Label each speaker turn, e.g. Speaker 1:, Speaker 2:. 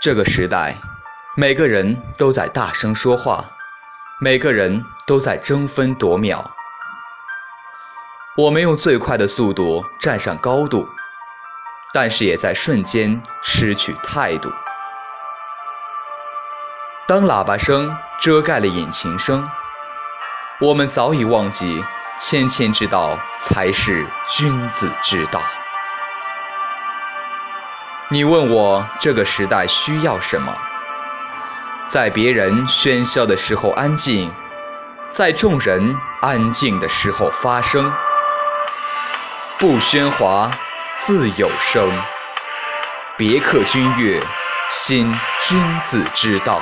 Speaker 1: 这个时代，每个人都在大声说话，每个人都在争分夺秒。我们用最快的速度站上高度，但是也在瞬间失去态度。当喇叭声遮盖了引擎声，我们早已忘记谦谦之道才是君子之道。你问我这个时代需要什么？在别人喧嚣的时候安静，在众人安静的时候发声。不喧哗，自有声。别克君越，新君子之道。